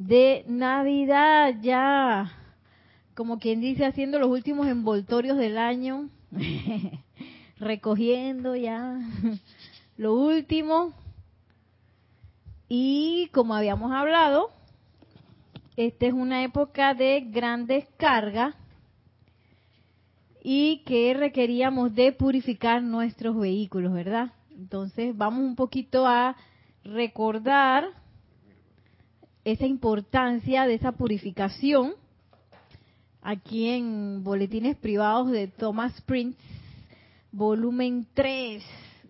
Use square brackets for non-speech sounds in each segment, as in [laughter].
de Navidad ya, como quien dice, haciendo los últimos envoltorios del año, [laughs] recogiendo ya [laughs] lo último. Y como habíamos hablado, esta es una época de gran descarga y que requeríamos de purificar nuestros vehículos, ¿verdad? Entonces vamos un poquito a recordar esa importancia de esa purificación aquí en Boletines Privados de Thomas Prince, volumen 3.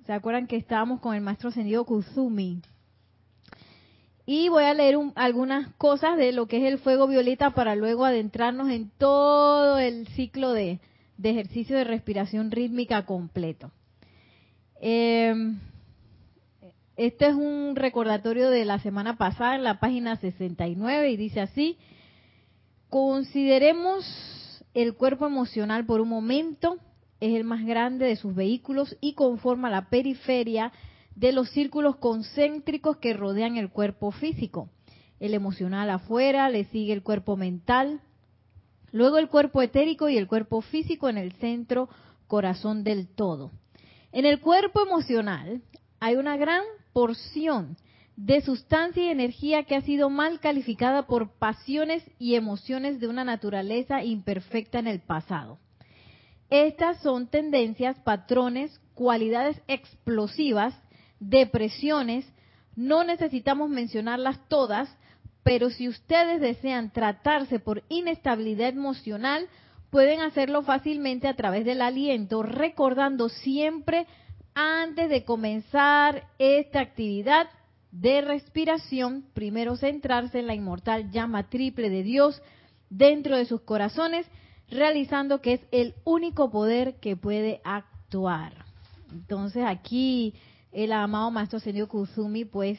¿Se acuerdan que estábamos con el maestro ascendido Kuzumi? Y voy a leer algunas cosas de lo que es el fuego violeta para luego adentrarnos en todo el ciclo de, de ejercicio de respiración rítmica completo. Eh, este es un recordatorio de la semana pasada en la página 69 y dice así, consideremos el cuerpo emocional por un momento, es el más grande de sus vehículos y conforma la periferia de los círculos concéntricos que rodean el cuerpo físico. El emocional afuera, le sigue el cuerpo mental, luego el cuerpo etérico y el cuerpo físico en el centro corazón del todo. En el cuerpo emocional hay una gran porción de sustancia y energía que ha sido mal calificada por pasiones y emociones de una naturaleza imperfecta en el pasado. Estas son tendencias, patrones, cualidades explosivas, depresiones, no necesitamos mencionarlas todas, pero si ustedes desean tratarse por inestabilidad emocional, pueden hacerlo fácilmente a través del aliento, recordando siempre antes de comenzar esta actividad de respiración, primero centrarse en la inmortal llama triple de Dios dentro de sus corazones, realizando que es el único poder que puede actuar. Entonces aquí el amado Maestro Sendio Kuzumi pues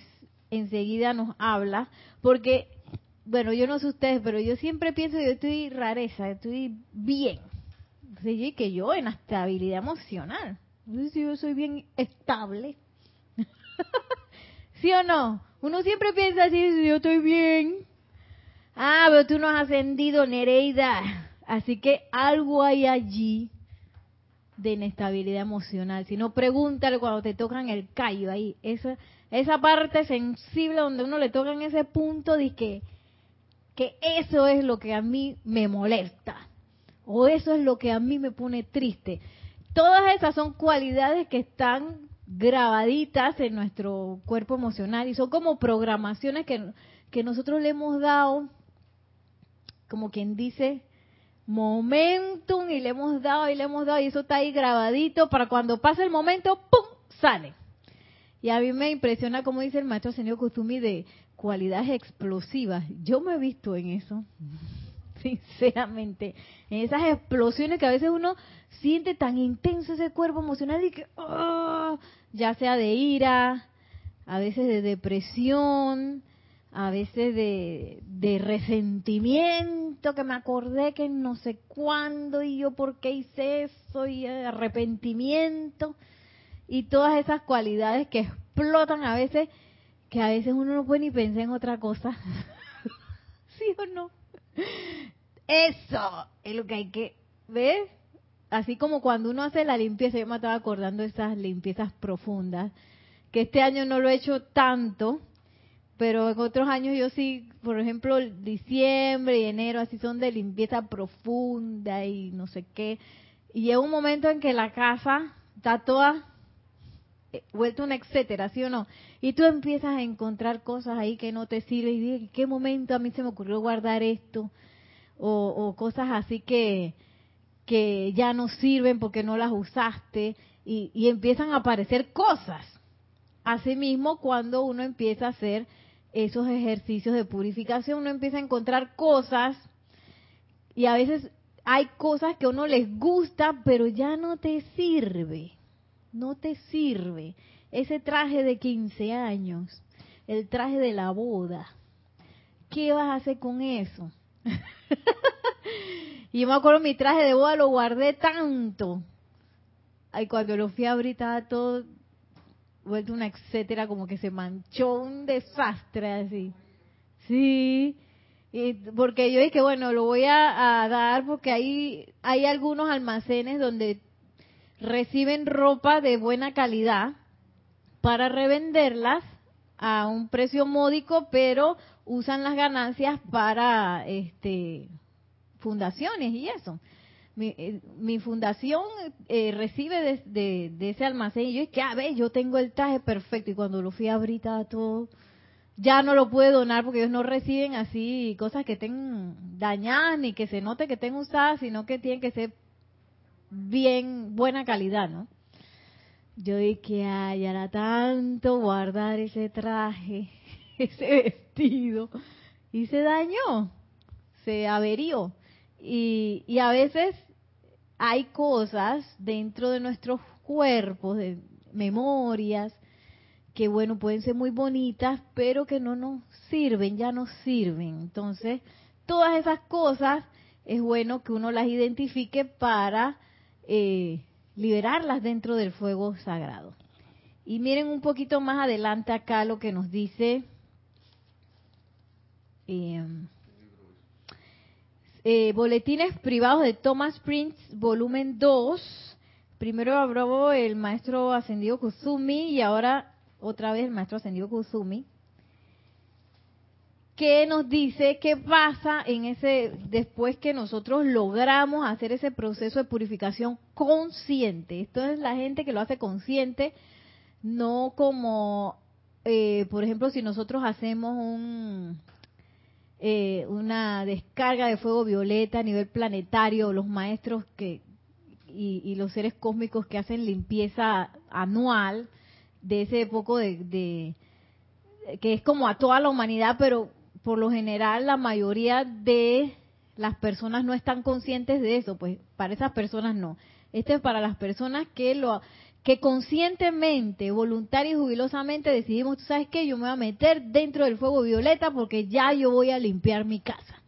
enseguida nos habla, porque, bueno, yo no sé ustedes, pero yo siempre pienso que yo estoy rareza, estoy bien. Entonces, que yo en estabilidad emocional. Si yo soy bien estable. [laughs] ¿Sí o no? Uno siempre piensa así, yo estoy bien. Ah, pero tú no has ascendido, Nereida. Así que algo hay allí de inestabilidad emocional. Si no, pregúntale cuando te tocan el callo ahí. Esa, esa parte sensible donde uno le toca en ese punto de que, que eso es lo que a mí me molesta. O eso es lo que a mí me pone triste. Todas esas son cualidades que están grabaditas en nuestro cuerpo emocional y son como programaciones que, que nosotros le hemos dado, como quien dice, momentum y le hemos dado y le hemos dado y eso está ahí grabadito para cuando pasa el momento, ¡pum! sale. Y a mí me impresiona como dice el maestro señor Kuzumi de cualidades explosivas. Yo me he visto en eso, [laughs] sinceramente, en esas explosiones que a veces uno siente tan intenso ese cuerpo emocional y que, oh, ya sea de ira, a veces de depresión, a veces de, de, resentimiento, que me acordé que no sé cuándo y yo por qué hice eso, y arrepentimiento, y todas esas cualidades que explotan a veces, que a veces uno no puede ni pensar en otra cosa. [laughs] ¿Sí o no? Eso es lo que hay que ver así como cuando uno hace la limpieza, yo me estaba acordando de esas limpiezas profundas, que este año no lo he hecho tanto, pero en otros años yo sí, por ejemplo, diciembre y enero, así son de limpieza profunda y no sé qué. Y llega un momento en que la casa está toda eh, vuelta un etcétera, ¿sí o no? Y tú empiezas a encontrar cosas ahí que no te sirven y dices, ¿en qué momento a mí se me ocurrió guardar esto? O, cosas así que, que ya no sirven porque no las usaste y, empiezan a aparecer cosas. Asimismo, cuando uno empieza a hacer esos ejercicios de purificación, uno empieza a encontrar cosas y a veces hay cosas que a uno les gusta, pero ya no te sirve. No te sirve. Ese traje de 15 años, el traje de la boda. ¿Qué vas a hacer con eso? y [laughs] yo me acuerdo mi traje de boda lo guardé tanto. Ay, cuando lo fui a abrir estaba todo vuelto una etcétera, como que se manchó un desastre así. Sí, y porque yo dije, bueno, lo voy a, dar porque hay, hay algunos almacenes donde reciben ropa de buena calidad para revenderlas a un precio módico, pero usan las ganancias para este fundaciones y eso. Mi, eh, fundación eh, recibe de, ese almacén y yo es que, a ver, yo tengo el traje perfecto y cuando lo fui a abrir todo ya no lo puede donar porque ellos no reciben así cosas que estén dañadas ni que se note que estén usadas, sino que tienen que ser bien, buena calidad, ¿no? Yo dije, ay, era tanto guardar ese traje, [laughs] ese vestido, y se dañó, se averió. Y, y a veces hay cosas dentro de nuestros cuerpos, de memorias, que bueno, pueden ser muy bonitas, pero que no nos sirven, ya no sirven. Entonces, todas esas cosas es bueno que uno las identifique para eh, liberarlas dentro del fuego sagrado. Y miren un poquito más adelante acá lo que nos dice em, eh, Boletines Privados de Thomas Prince, volumen 2. Primero habló el maestro ascendido Kusumi y ahora otra vez el maestro ascendido Kusumi, que nos dice qué pasa en ese después que nosotros logramos hacer ese proceso de purificación consciente. Esto es la gente que lo hace consciente, no como, eh, por ejemplo, si nosotros hacemos un, eh, una descarga de fuego violeta a nivel planetario, los maestros que y, y los seres cósmicos que hacen limpieza anual, de ese poco de, que es como a toda la humanidad, pero por lo general la mayoría de las personas no están conscientes de eso, pues para esas personas no. Este es para las personas que lo que conscientemente, voluntaria y jubilosamente decidimos, tú sabes qué, yo me voy a meter dentro del fuego violeta porque ya yo voy a limpiar mi casa.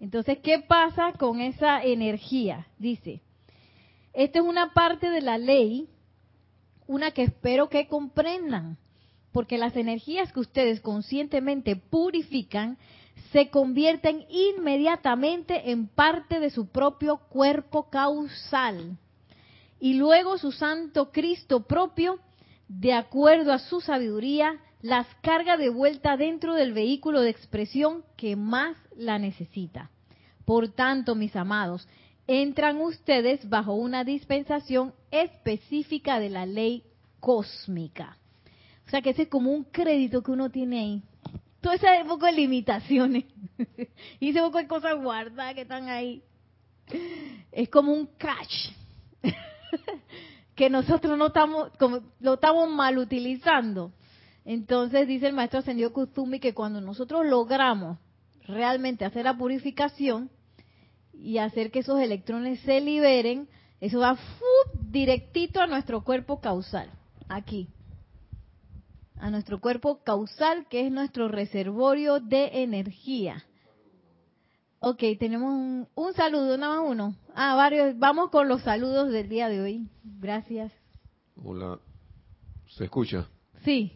Entonces, ¿qué pasa con esa energía? Dice, esta es una parte de la ley una que espero que comprendan, porque las energías que ustedes conscientemente purifican se convierten inmediatamente en parte de su propio cuerpo causal. Y luego su Santo Cristo propio, de acuerdo a su sabiduría, las carga de vuelta dentro del vehículo de expresión que más la necesita. Por tanto, mis amados, entran ustedes bajo una dispensación específica de la ley cósmica. O sea que ese es como un crédito que uno tiene ahí. Todo ese poco de limitaciones [laughs] y ese poco de cosas guardadas que están ahí. Es como un cash [laughs] que nosotros no estamos, como, lo estamos mal utilizando. Entonces dice el maestro ascendido Kuzumi que cuando nosotros logramos realmente hacer la purificación, y hacer que esos electrones se liberen, eso va directito a nuestro cuerpo causal, aquí. A nuestro cuerpo causal, que es nuestro reservorio de energía. Ok, tenemos un, un saludo, nada más uno. Ah, varios. Vamos con los saludos del día de hoy. Gracias. Hola. ¿Se escucha? Sí.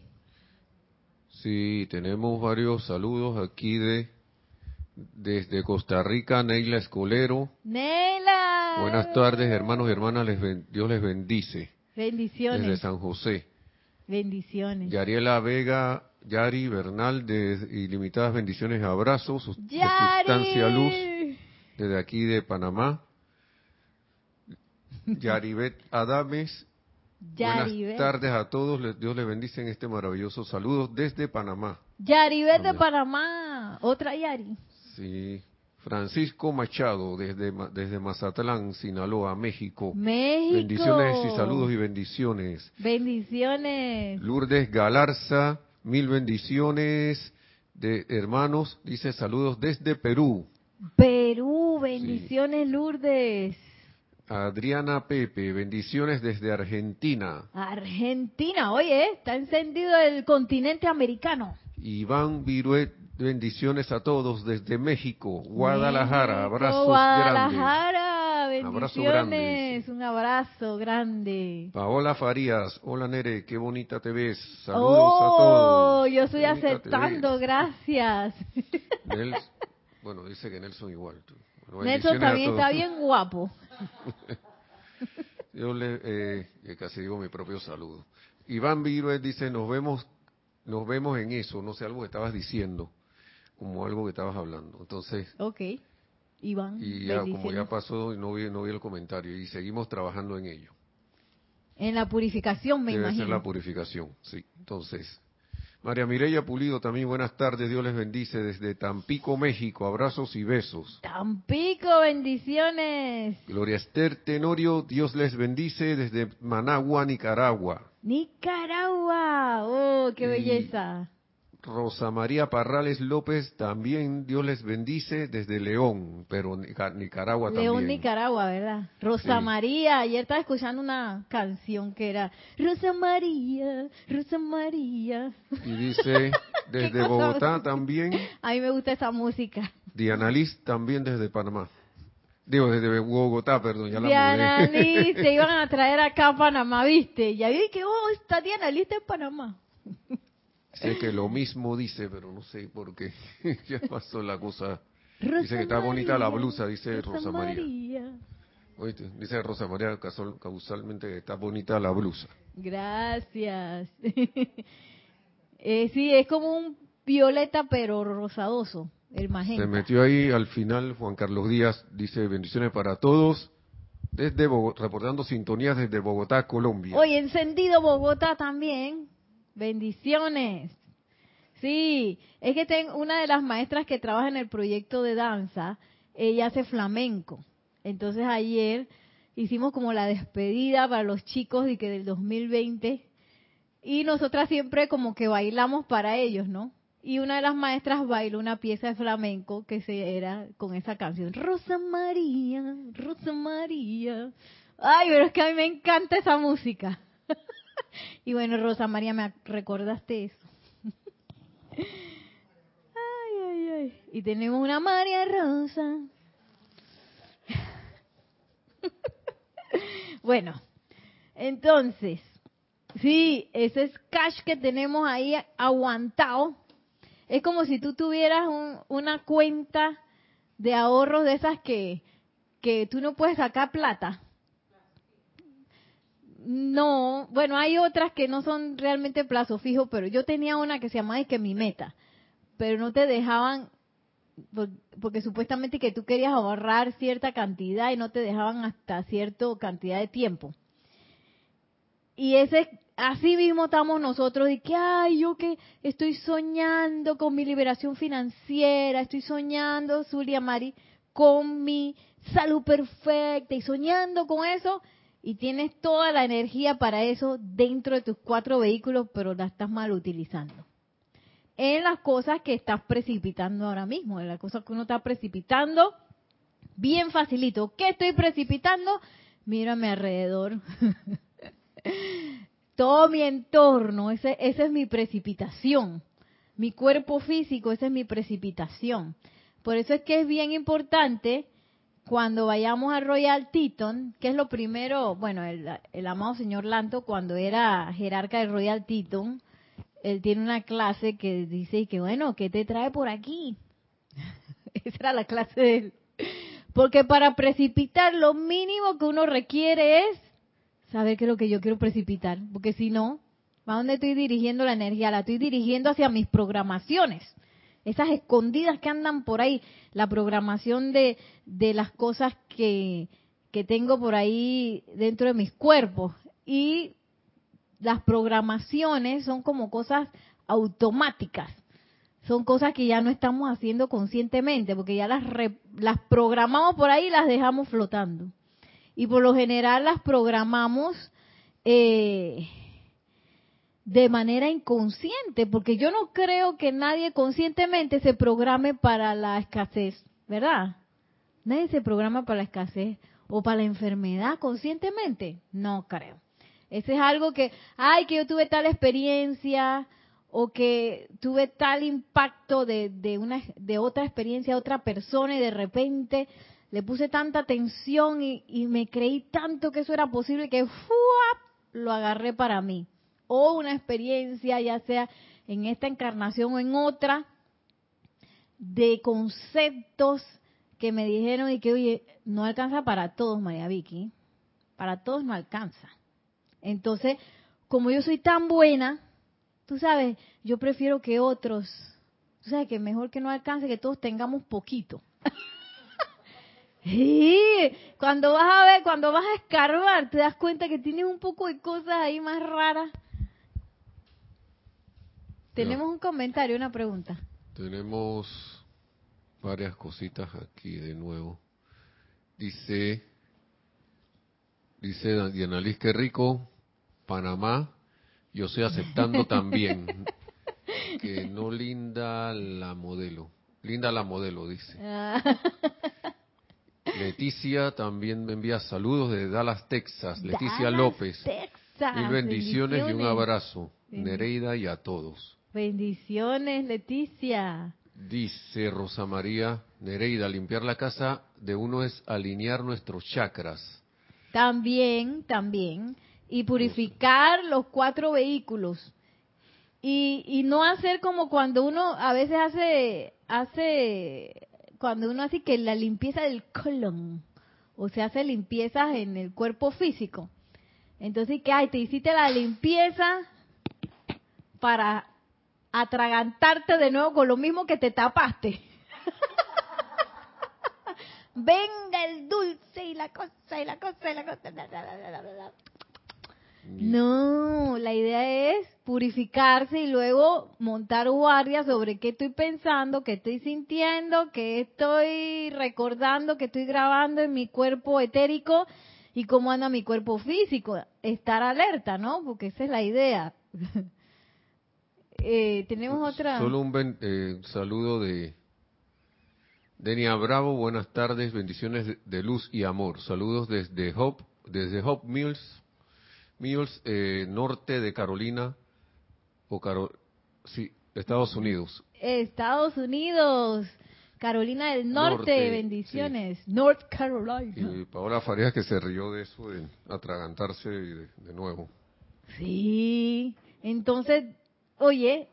Sí, tenemos varios saludos aquí de desde Costa Rica, Neila Escolero. Neila. Buenas tardes, hermanos y hermanas. Dios les bendice. Bendiciones. Desde San José. Bendiciones. Yariela Vega, Yari Bernal, de Ilimitadas Bendiciones, abrazos de Sustancia Luz, desde aquí de Panamá. Yaribet Adames. Buenas tardes a todos. Dios les bendice en este maravilloso saludo desde Panamá. Yaribet de Panamá. Otra Yari. Sí. Francisco Machado, desde, desde Mazatlán, Sinaloa, México. México. Bendiciones y saludos y bendiciones. Bendiciones. Lourdes Galarza, mil bendiciones de hermanos, dice saludos desde Perú. Perú, bendiciones Lourdes. Adriana Pepe, bendiciones desde Argentina. Argentina, oye, está encendido el continente americano. Iván Viruet, bendiciones a todos desde México, Guadalajara, abrazos Guadalajara, bendiciones, un abrazo grande. Paola Farías, hola Nere, qué bonita te ves, saludos a oh, todos. yo estoy aceptando, gracias. [laughs] bueno, dice que Nelson igual. Nelson también está bien guapo. [laughs] Yo le eh, casi digo mi propio saludo. Iván Viruet dice, nos vemos, nos vemos en eso, no sé, algo que estabas diciendo, como algo que estabas hablando. Entonces, ok, Iván. Y ya, como ya pasó, no vi, no vi el comentario, y seguimos trabajando en ello. En la purificación, me Debe imagino. Ser la purificación, sí. Entonces, María Mireya Pulido también, buenas tardes, Dios les bendice desde Tampico, México, abrazos y besos. Tampico, bendiciones. Gloria Esther Tenorio, Dios les bendice desde Managua, Nicaragua. Nicaragua, oh, qué belleza. Rosa María Parrales López, también Dios les bendice desde León, pero Nicaragua también. León, Nicaragua, ¿verdad? Rosa María, ayer estaba escuchando una canción que era Rosa María, Rosa María. Y dice, [laughs] desde Bogotá también. A mí me gusta esa música. Diana Liz también desde Panamá. Digo, desde Bogotá, perdón, ya la Diana [laughs] Liz, se iban a traer acá a Panamá, ¿viste? Y ahí que, oh, está Diana Liz en Panamá. Sé que lo [laughs] mismo dice, pero no sé por qué. [laughs] ya pasó la cosa. dice que está bonita la blusa, dice Rosa, María. dice Rosa María causalmente que está bonita la blusa. Gracias. [laughs] eh, sí, es como un violeta pero rosadoso, el magenta. Se metió ahí al final Juan Carlos Díaz, dice bendiciones para todos. Desde Bogotá, reportando sintonías desde Bogotá, Colombia. Hoy encendido Bogotá también. Bendiciones. Sí, es que tengo una de las maestras que trabaja en el proyecto de danza, ella hace flamenco. Entonces ayer hicimos como la despedida para los chicos de que del 2020 y nosotras siempre como que bailamos para ellos, ¿no? Y una de las maestras bailó una pieza de flamenco que se era con esa canción, Rosa María, Rosa María. Ay, pero es que a mí me encanta esa música. Y bueno, Rosa María, me recordaste eso. [laughs] ay, ay, ay. Y tenemos una María Rosa. [laughs] bueno, entonces, sí, ese cash que tenemos ahí aguantado es como si tú tuvieras una cuenta de ahorros de esas que, que tú no puedes sacar plata no, bueno, hay otras que no son realmente plazo fijo, pero yo tenía una que se llamaba que mi meta, pero no te dejaban porque supuestamente que tú querías ahorrar cierta cantidad y no te dejaban hasta cierta cantidad de tiempo. Y ese así mismo estamos nosotros de que ay, yo que estoy soñando con mi liberación financiera, estoy soñando, Zulia Mari, con mi salud perfecta y soñando con eso y tienes toda la energía para eso dentro de tus cuatro vehículos, pero la estás mal utilizando. En las cosas que estás precipitando ahora mismo, en las cosas que uno está precipitando, bien facilito. ¿Qué estoy precipitando? Mírame alrededor. [laughs] Todo mi entorno, ese, esa es mi precipitación. Mi cuerpo físico, esa es mi precipitación. Por eso es que es bien importante cuando vayamos a Royal Teton, que es lo primero, bueno, el, amado señor Lanto, cuando era jerarca de Royal Teton, él tiene una clase que dice que, bueno, ¿qué te trae por aquí? [laughs] Esa era la clase de él. Porque para precipitar lo mínimo que uno requiere es saber qué es lo que yo quiero precipitar. Porque si no, ¿a dónde estoy dirigiendo la energía? La estoy dirigiendo hacia mis programaciones esas escondidas que andan por ahí, la programación de, de las cosas que, que tengo por ahí dentro de mis cuerpos. Y las programaciones son como cosas automáticas, son cosas que ya no estamos haciendo conscientemente, porque ya las, las programamos por ahí y las dejamos flotando. Y por lo general las programamos eh, de manera inconsciente, porque yo no creo que nadie conscientemente se programe para la escasez. ¿verdad? Nadie se programa para la escasez o para la enfermedad conscientemente. No creo. Ese es algo que, ay, que yo tuve tal experiencia o que tuve tal impacto de, de, una, de otra experiencia, otra persona y de repente le puse tanta atención y, me creí tanto que eso era posible que lo agarré para mí. O una experiencia, ya sea en esta encarnación o en otra, de conceptos que me dijeron y que, oye, no alcanza para todos, María Vicky. Para todos no alcanza. Entonces, como yo soy tan buena, tú sabes, yo prefiero que otros, tú sabes que mejor que no alcance, que todos tengamos poquito. [laughs] sí, cuando vas a ver, cuando vas a escarbar, te das cuenta que tienes un poco de cosas ahí más raras. Tenemos un comentario, una pregunta. Tenemos varias cositas aquí de nuevo. Dice, dice Diana Liz, qué rico, Panamá, yo estoy aceptando [laughs] también. [laughs] que no linda la modelo. Linda la modelo, dice. Ah. [laughs] Leticia también me envía saludos de Dallas, Texas. Leticia López. Mil bendiciones, y un abrazo. Nereida y a todos. Bendiciones, Leticia. Dice Rosa María Nereida, limpiar la casa de uno es alinear nuestros chakras. También, también. Y purificar los cuatro vehículos. Y, y no hacer como cuando uno a veces hace, hace, cuando uno hace que la limpieza del colon, o se hace limpiezas en el cuerpo físico. Entonces, que ay, te hiciste la limpieza para atragantarte de nuevo con lo mismo que te tapaste. [laughs] Venga el dulce y la cosa y la cosa y la cosa. No, la idea es purificarse y luego montar guardia sobre qué estoy pensando, qué estoy sintiendo, qué estoy recordando, qué estoy grabando en mi cuerpo etérico y cómo anda mi cuerpo físico. Estar alerta, ¿no? Porque esa es la idea. [laughs] Eh, tenemos otra. Solo un eh, saludo de Denia Bravo. Buenas tardes, bendiciones de, luz y amor. Saludos desde Hope, desde Hope Mills, Mills, eh, norte de Carolina o sí, Estados Unidos. Estados Unidos. Carolina del Norte, bendiciones. North Carolina. Y Paola Farías que se rió de eso, de atragantarse de nuevo. Sí, entonces oye,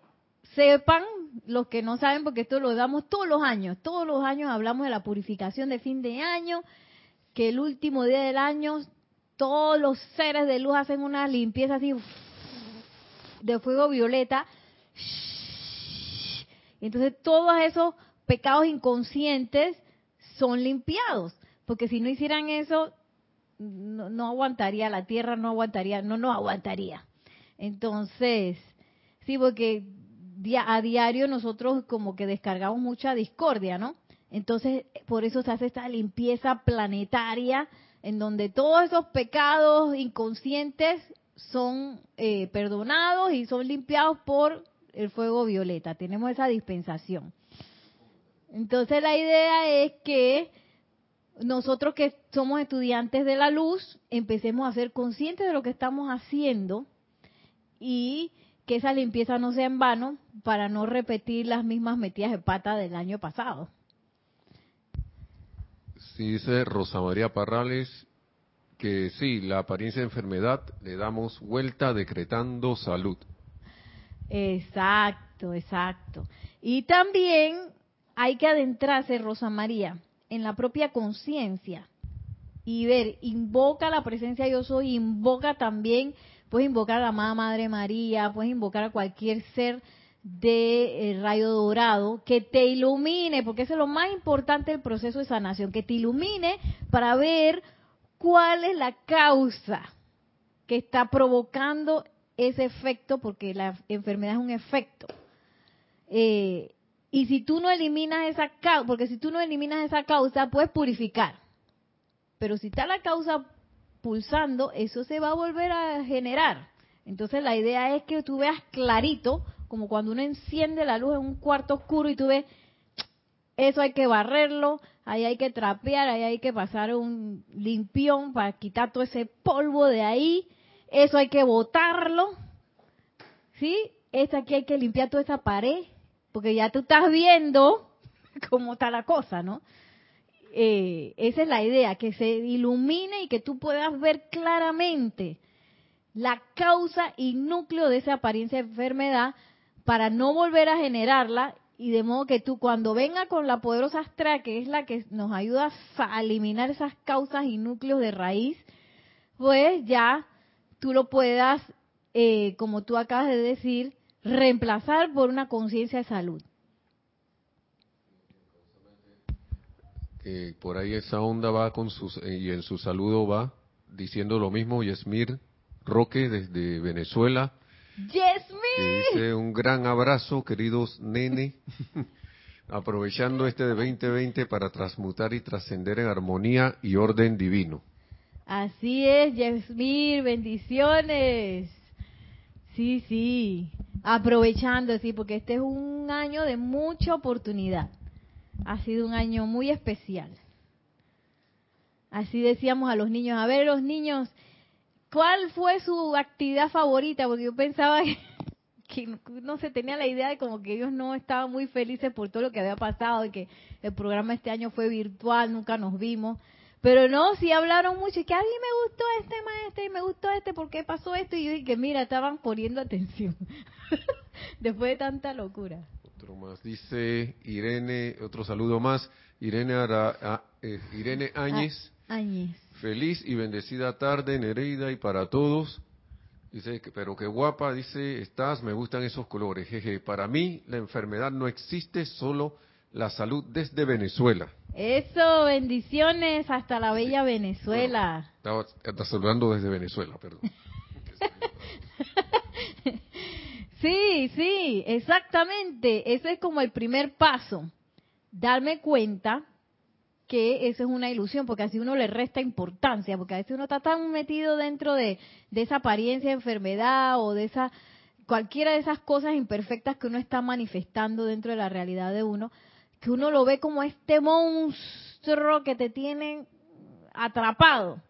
sepan los que no saben, porque esto lo damos todos los años, todos los años hablamos de la purificación de fin de año, que el último día del año todos los seres de luz hacen una limpieza así de fuego violeta. Entonces todos esos pecados inconscientes son limpiados, porque si no hicieran eso, no, no aguantaría, la tierra no aguantaría, no, no aguantaría. Entonces, Sí, porque a diario nosotros como que descargamos mucha discordia, ¿no? Entonces, por eso se hace esta limpieza planetaria en donde todos esos pecados inconscientes son eh, perdonados y son limpiados por el fuego violeta. Tenemos esa dispensación. Entonces la idea es que nosotros que somos estudiantes de la luz empecemos a ser conscientes de lo que estamos haciendo y que esa limpieza no sea en vano para no repetir las mismas metidas de pata del año pasado. Sí, dice Rosa María Parrales que sí, la apariencia de enfermedad le damos vuelta decretando salud. Exacto, exacto. Y también hay que adentrarse, Rosa María, en la propia conciencia y ver, invoca la presencia yo soy, invoca también puedes invocar a la amada Madre María, puedes invocar a cualquier ser de eh, rayo dorado que te ilumine, porque eso es lo más importante del proceso de sanación, que te ilumine para ver cuál es la causa que está provocando ese efecto, porque la enfermedad es un efecto. Eh, y si tú no eliminas esa causa, porque si tú no eliminas esa causa, puedes purificar. Pero si está la causa pulsando, eso se va a volver a generar. Entonces la idea es que tú veas clarito, como cuando uno enciende la luz en un cuarto oscuro y tú ves, eso hay que barrerlo, ahí hay que trapear, ahí hay que pasar un limpión para quitar todo ese polvo de ahí, eso hay que botarlo, ¿sí? Esta aquí hay que limpiar toda esa pared, porque ya tú estás viendo [laughs] cómo está la cosa, ¿no? Eh, esa es la idea, que se ilumine y que tú puedas ver claramente la causa y núcleo de esa apariencia de enfermedad para no volver a generarla y de modo que tú cuando venga con la poderosa Astra, que es la que nos ayuda a eliminar esas causas y núcleos de raíz, pues ya tú lo puedas, eh, como tú acabas de decir, reemplazar por una conciencia de salud. Que por ahí esa onda va con sus, y en su saludo va diciendo lo mismo, Yesmir Roque desde Venezuela. Yesmir. Dice un gran abrazo, queridos nene, [laughs] aprovechando este de 2020 para transmutar y trascender en armonía y orden divino. Así es, Yesmir, bendiciones. Sí, sí, aprovechando, sí, porque este es un año de mucha oportunidad ha sido un año muy especial. Así decíamos a los niños, a ver los niños, ¿cuál fue su actividad favorita? Porque yo pensaba [laughs] que, no se tenía la idea de como que ellos no estaban muy felices por todo lo que había pasado, y que el programa este año fue virtual, nunca nos vimos. Pero no, sí hablaron mucho, y que a mí me gustó este maestro y me gustó este, ¿por qué pasó esto? Y yo dije, mira, estaban poniendo atención [laughs] después de tanta locura más. Dice Irene, otro saludo más. Irene, Ara, eh, Irene ah, Áñez. Feliz y bendecida tarde, Nereida, y para todos. Dice, pero qué guapa, dice, estás, me gustan esos colores. Jeje, para mí la enfermedad no existe, solo la salud desde Venezuela. Eso, bendiciones hasta la bella Venezuela. estaba, saludando desde Venezuela, perdón. [laughs] Sí, sí, exactamente. Ese es como el primer paso. Darme cuenta que eso es una ilusión, porque así uno le resta importancia, porque a veces uno está tan metido dentro de, esa apariencia de enfermedad o de esa cualquiera de esas cosas imperfectas que uno está manifestando dentro de la realidad de uno, que uno lo ve como este monstruo que te tiene atrapado.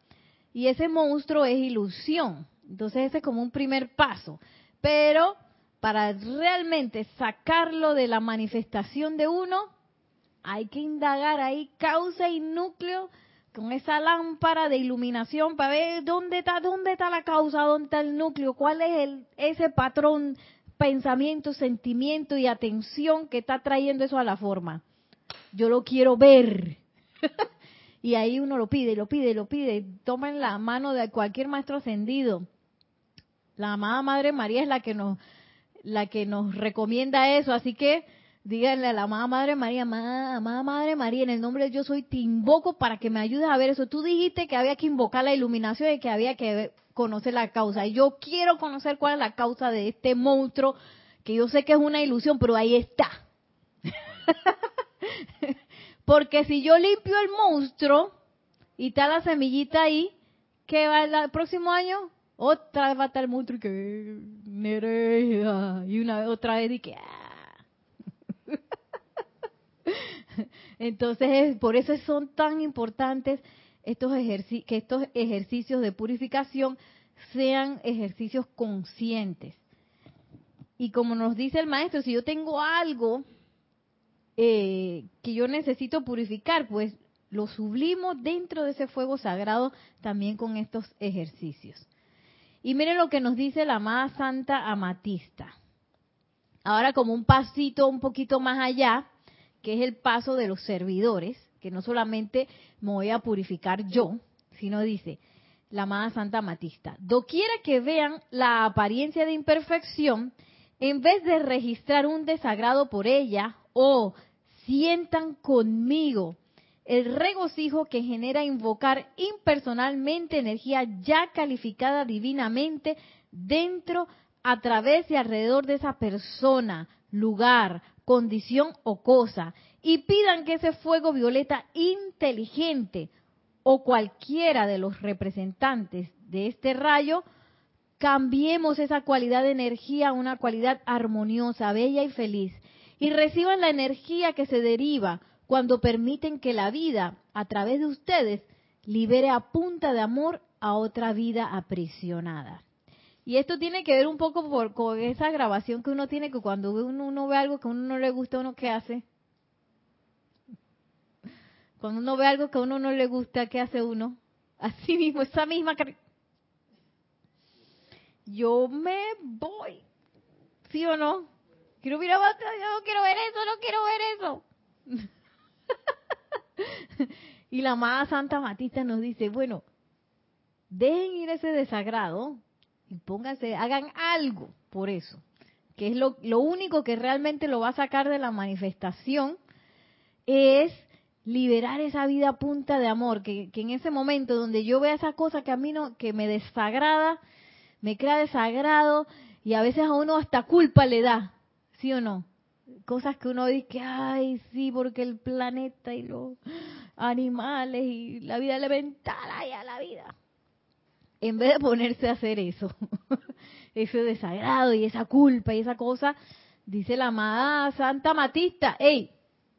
Y ese monstruo es ilusión. Entonces ese es como un primer paso. Pero para realmente sacarlo de la manifestación de uno, hay que indagar ahí causa y núcleo con esa lámpara de iluminación para ver dónde está, dónde está la causa, dónde está el núcleo, cuál es el, ese patrón, pensamiento, sentimiento y atención que está trayendo eso a la forma. Yo lo quiero ver. [laughs] y ahí uno lo pide, lo pide, lo pide. Tomen la mano de cualquier maestro ascendido. La amada Madre María es la que nos la que nos recomienda eso, así que díganle a la amada Madre María, amada, Madre María, en el nombre de Yo soy, te invoco para que me ayudes a ver eso. Tú dijiste que había que invocar la iluminación y que había que conocer la causa. Y yo quiero conocer cuál es la causa de este monstruo, que yo sé que es una ilusión, pero ahí está. [laughs] Porque si yo limpio el monstruo y está la semillita ahí, ¿qué va el próximo año? otra vez va a estar el monstruo que Nereida. Y una otra vez que ah. entonces por eso son tan importantes estos que estos ejercicios de purificación sean ejercicios conscientes. Y como nos dice el maestro si yo tengo algo eh, que yo necesito purificar pues lo sublimo dentro de ese fuego sagrado también con estos ejercicios y miren lo que nos dice la más santa amatista. Ahora como un pasito un poquito más allá, que es el paso de los servidores, que no solamente me voy a purificar yo, sino dice la más santa amatista, doquiera que vean la apariencia de imperfección, en vez de registrar un desagrado por ella o sientan conmigo el regocijo que genera invocar impersonalmente energía ya calificada divinamente dentro, a través y alrededor de esa persona, lugar, condición o cosa, y pidan que ese fuego violeta inteligente o cualquiera de los representantes de este rayo, cambiemos esa cualidad de energía a una cualidad armoniosa, bella y feliz, y reciban la energía que se deriva cuando permiten que la vida, a través de ustedes, libere a punta de amor a otra vida aprisionada. Y esto tiene que ver un poco por, con esa grabación que uno tiene, que cuando uno, ve algo que a uno no le gusta, uno qué hace. Cuando uno ve algo que a uno no le gusta, ¿qué hace uno? Así mismo, esa misma... Yo me voy. ¿Sí o no? Quiero mirar yo no quiero ver eso, no quiero ver eso. [laughs] y la amada Santa Matista nos dice, bueno, dejen ir ese desagrado, y pónganse, hagan algo por eso, que es lo, lo único que realmente lo va a sacar de la manifestación, es liberar esa vida punta de amor, que, que, en ese momento donde yo vea esa cosa que a mí no, que me desagrada, me crea desagrado y a veces a uno hasta culpa le da, ¿sí o no? Cosas que uno dice, ay, sí, porque el planeta y los animales y la vida elemental, ay, a la vida en vez de ponerse a hacer eso, [laughs] ese desagrado y esa culpa y esa cosa, dice la amada Santa Matista, hey,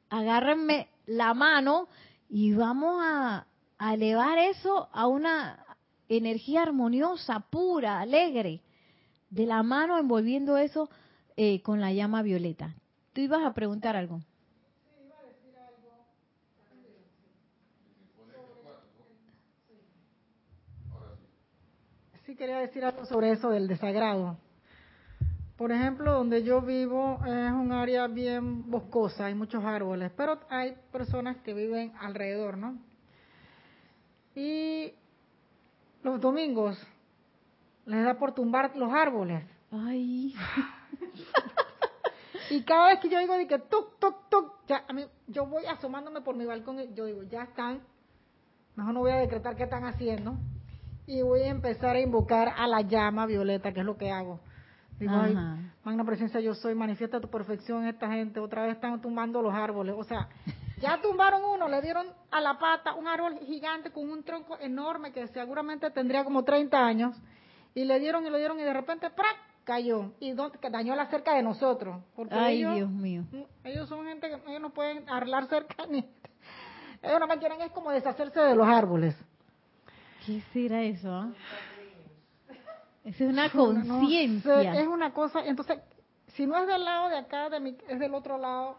agárrenme la mano y vamos a, elevar eso a una energía armoniosa, pura, alegre, de la mano envolviendo eso eh, con la llama violeta. ¿Tú ibas a preguntar algo? sí quería decir algo sobre eso del desagrado. Por ejemplo, donde yo vivo es un área bien boscosa, hay muchos árboles, pero hay personas que viven alrededor, ¿no? Y los domingos les da por tumbar los árboles. Ay. [laughs] y cada vez que yo digo de que toc, toc, toc, ya, a mí, yo voy asomándome por mi balcón y yo digo, ya están, mejor no voy a decretar qué están haciendo y voy a empezar a invocar a la llama violeta, que es lo que hago. Digo, ay, magna presencia, yo soy, manifiesta tu perfección esta gente, otra vez están tumbando los árboles. O sea, ya [laughs] tumbaron uno, le dieron a la pata un árbol gigante con un tronco enorme que seguramente tendría como 30 años, y le dieron y le dieron y de repente, ¡prac! Cayó y dañó la cerca de nosotros. Porque Ay, Dios mío. Ellos son gente que ellos no pueden arreglar cerca ni... Ellos no me quieren es como deshacerse de los árboles. ¿Qué será eso? Ah? [laughs] Es una conciencia. es una cosa, entonces, si no es del lado de acá, de mi, es del otro lado,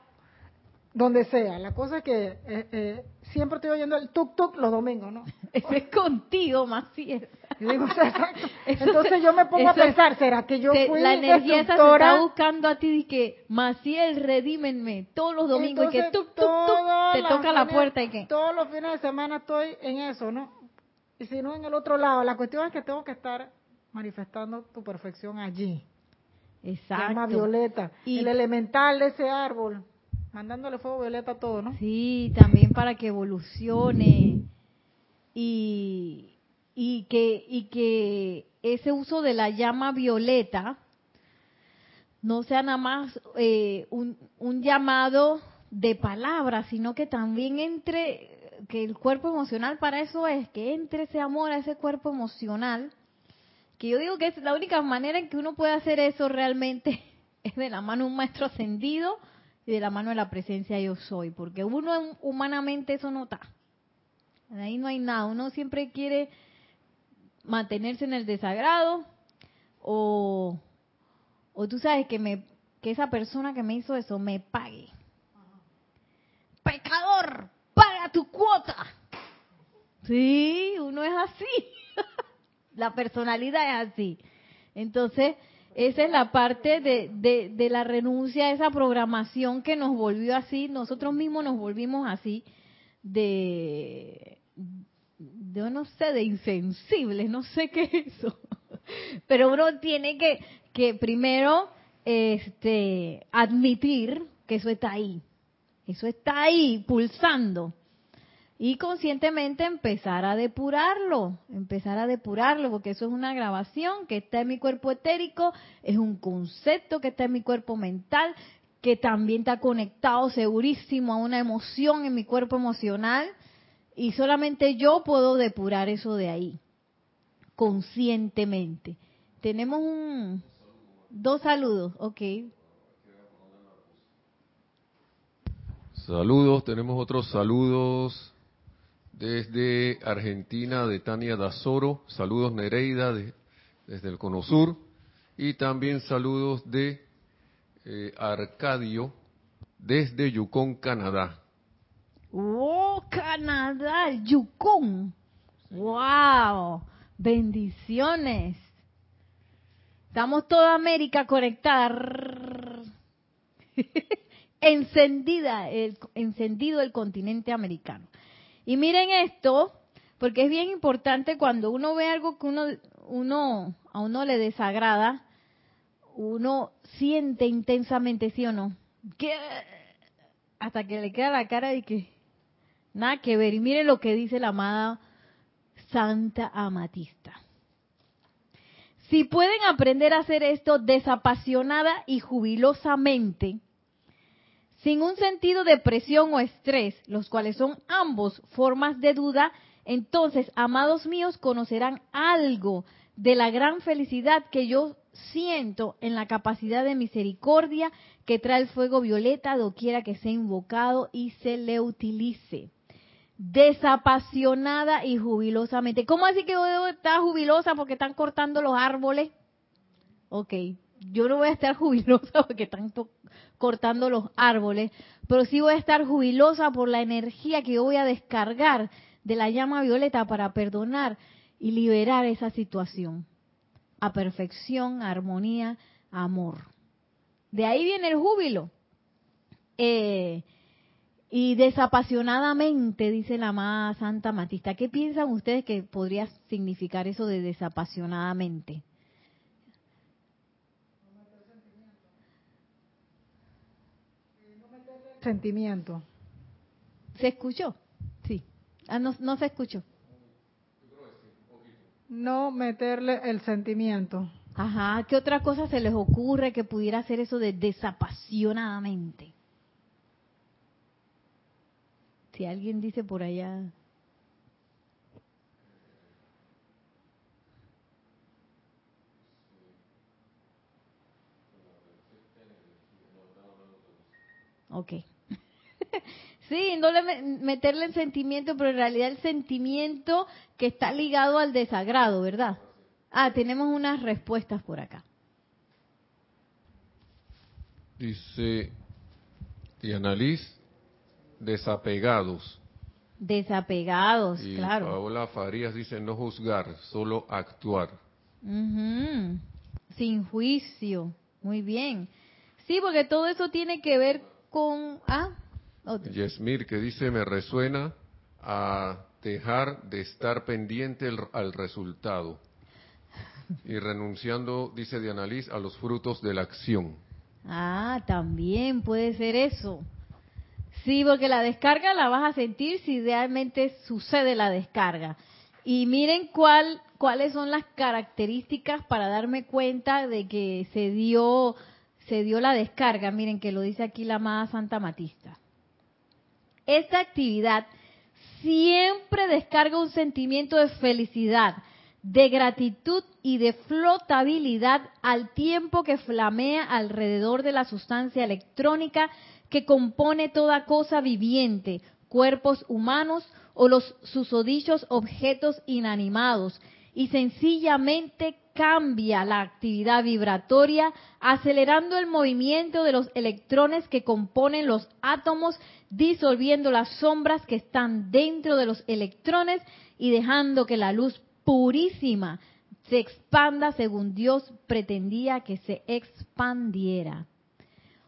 donde sea. La cosa es que eh, eh, siempre estoy oyendo el tuk tuk los domingos, ¿no? [laughs] Ese es contigo, Maciel. [laughs] Entonces yo me pongo a pensar, ¿será que yo fui La energía esa se está buscando a ti y que, Maciel, redímenme todos los domingos y que te toca la puerta y que... Todos los fines de semana estoy en eso, ¿no? y si no en el otro lado. La cuestión es que tengo que estar manifestando tu perfección allí. Exacto. Llama violeta, y el elemental de ese árbol, mandándole fuego violeta a todo, ¿no? Sí, también para que evolucione y, y que y que ese uso de la llama violeta no sea nada más eh, un, un llamado de palabras, sino que también entre que el cuerpo emocional para eso es que entre ese amor a ese cuerpo emocional, que yo digo que es la única manera en que uno puede hacer eso realmente [laughs] es de la mano de un maestro ascendido y de la mano de la presencia yo soy, porque uno humanamente eso no está. Ahí no hay nada, uno siempre quiere mantenerse en el desagrado o, o tú sabes que me que esa persona que me hizo eso me pague. Pecador, tu cuota. Sí, uno es así. [laughs] la personalidad es así. Entonces, esa es la parte de, de, la renuncia esa programación que nos volvió así, nosotros mismos nos volvimos así, de, de no sé, de insensibles, no sé qué es eso. [laughs] Pero uno tiene que, que primero este, admitir que eso está ahí. Eso está ahí, pulsando y conscientemente empezar a depurarlo, empezar a depurarlo, porque eso es una grabación que está en mi cuerpo etérico, es un concepto que está en mi cuerpo mental, que también está conectado segurísimo a una emoción en mi cuerpo emocional, y solamente yo puedo depurar eso de ahí, conscientemente. Tenemos un, dos saludos, ok. Saludos, tenemos otros saludos desde Argentina de Tania Dazoro, saludos Nereida desde el Cono Sur y también saludos de eh, Arcadio desde Yukon, Canadá. ¡Oh, Canadá! Yukon. ¡Wow! Bendiciones. Estamos toda América conectada. [laughs] Encendida, el, encendido el continente americano. Y miren esto, porque es bien importante cuando uno ve algo que uno, uno a uno le desagrada, uno siente intensamente, ¿sí o no? Que hasta que le queda la cara de que nada que ver. Y miren lo que dice la amada Santa Amatista. Si pueden aprender a hacer esto desapasionada y jubilosamente, sin un sentido de presión o estrés, los cuales son ambos formas de duda, entonces, amados míos, conocerán algo de la gran felicidad que yo siento en la capacidad de misericordia que trae el fuego violeta doquiera que sea invocado y se le utilice. Desapasionada y jubilosamente. ¿Cómo así que yo estar jubilosa porque están cortando los árboles? Ok, yo no voy a estar [laughs] jubilosa porque están cortando los árboles, pero sí voy a estar jubilosa por la energía que voy a descargar de la llama violeta para perdonar y liberar esa situación a perfección, armonía, amor. De ahí viene el júbilo. Eh, y desapasionadamente, dice la amada Santa Matista. ¿Qué piensan ustedes que podría significar eso de desapasionadamente? Sentimiento. ¿Se escuchó? Sí. Ah, no, no se escuchó. No meterle el sentimiento. Ajá, ¿qué otra cosa se les ocurre que pudiera hacer eso de desapasionadamente? Si alguien dice por allá. Ok. [laughs] Sí, no le meterle el sentimiento, pero en realidad el sentimiento que está ligado al desagrado, ¿verdad? Ah, tenemos unas respuestas por acá. Dice Diana Liz, desapegados. Desapegados, y claro. Paola Farías dice no juzgar, solo actuar. Sin juicio, muy bien. Sí, porque todo eso tiene que ver con... Ah, Yesmir que dice me resuena a dejar de estar pendiente al resultado [laughs] y renunciando, dice Diana Liz, a los frutos de la acción. Ah, también puede ser eso. Sí, porque la descarga la vas a sentir si realmente sucede la descarga. Y miren cuál, cuáles son las características para darme cuenta de que se dio, se dio la descarga. Miren que lo dice aquí la amada Santa Matista. Esta actividad siempre descarga un sentimiento de felicidad, de gratitud y de flotabilidad al tiempo que flamea alrededor de la sustancia electrónica que compone toda cosa viviente, cuerpos humanos o los susodichos objetos inanimados, y sencillamente cambia la actividad vibratoria, acelerando el movimiento de los electrones que componen los átomos, disolviendo las sombras que están dentro de los electrones y dejando que la luz purísima se expanda según Dios pretendía que se expandiera.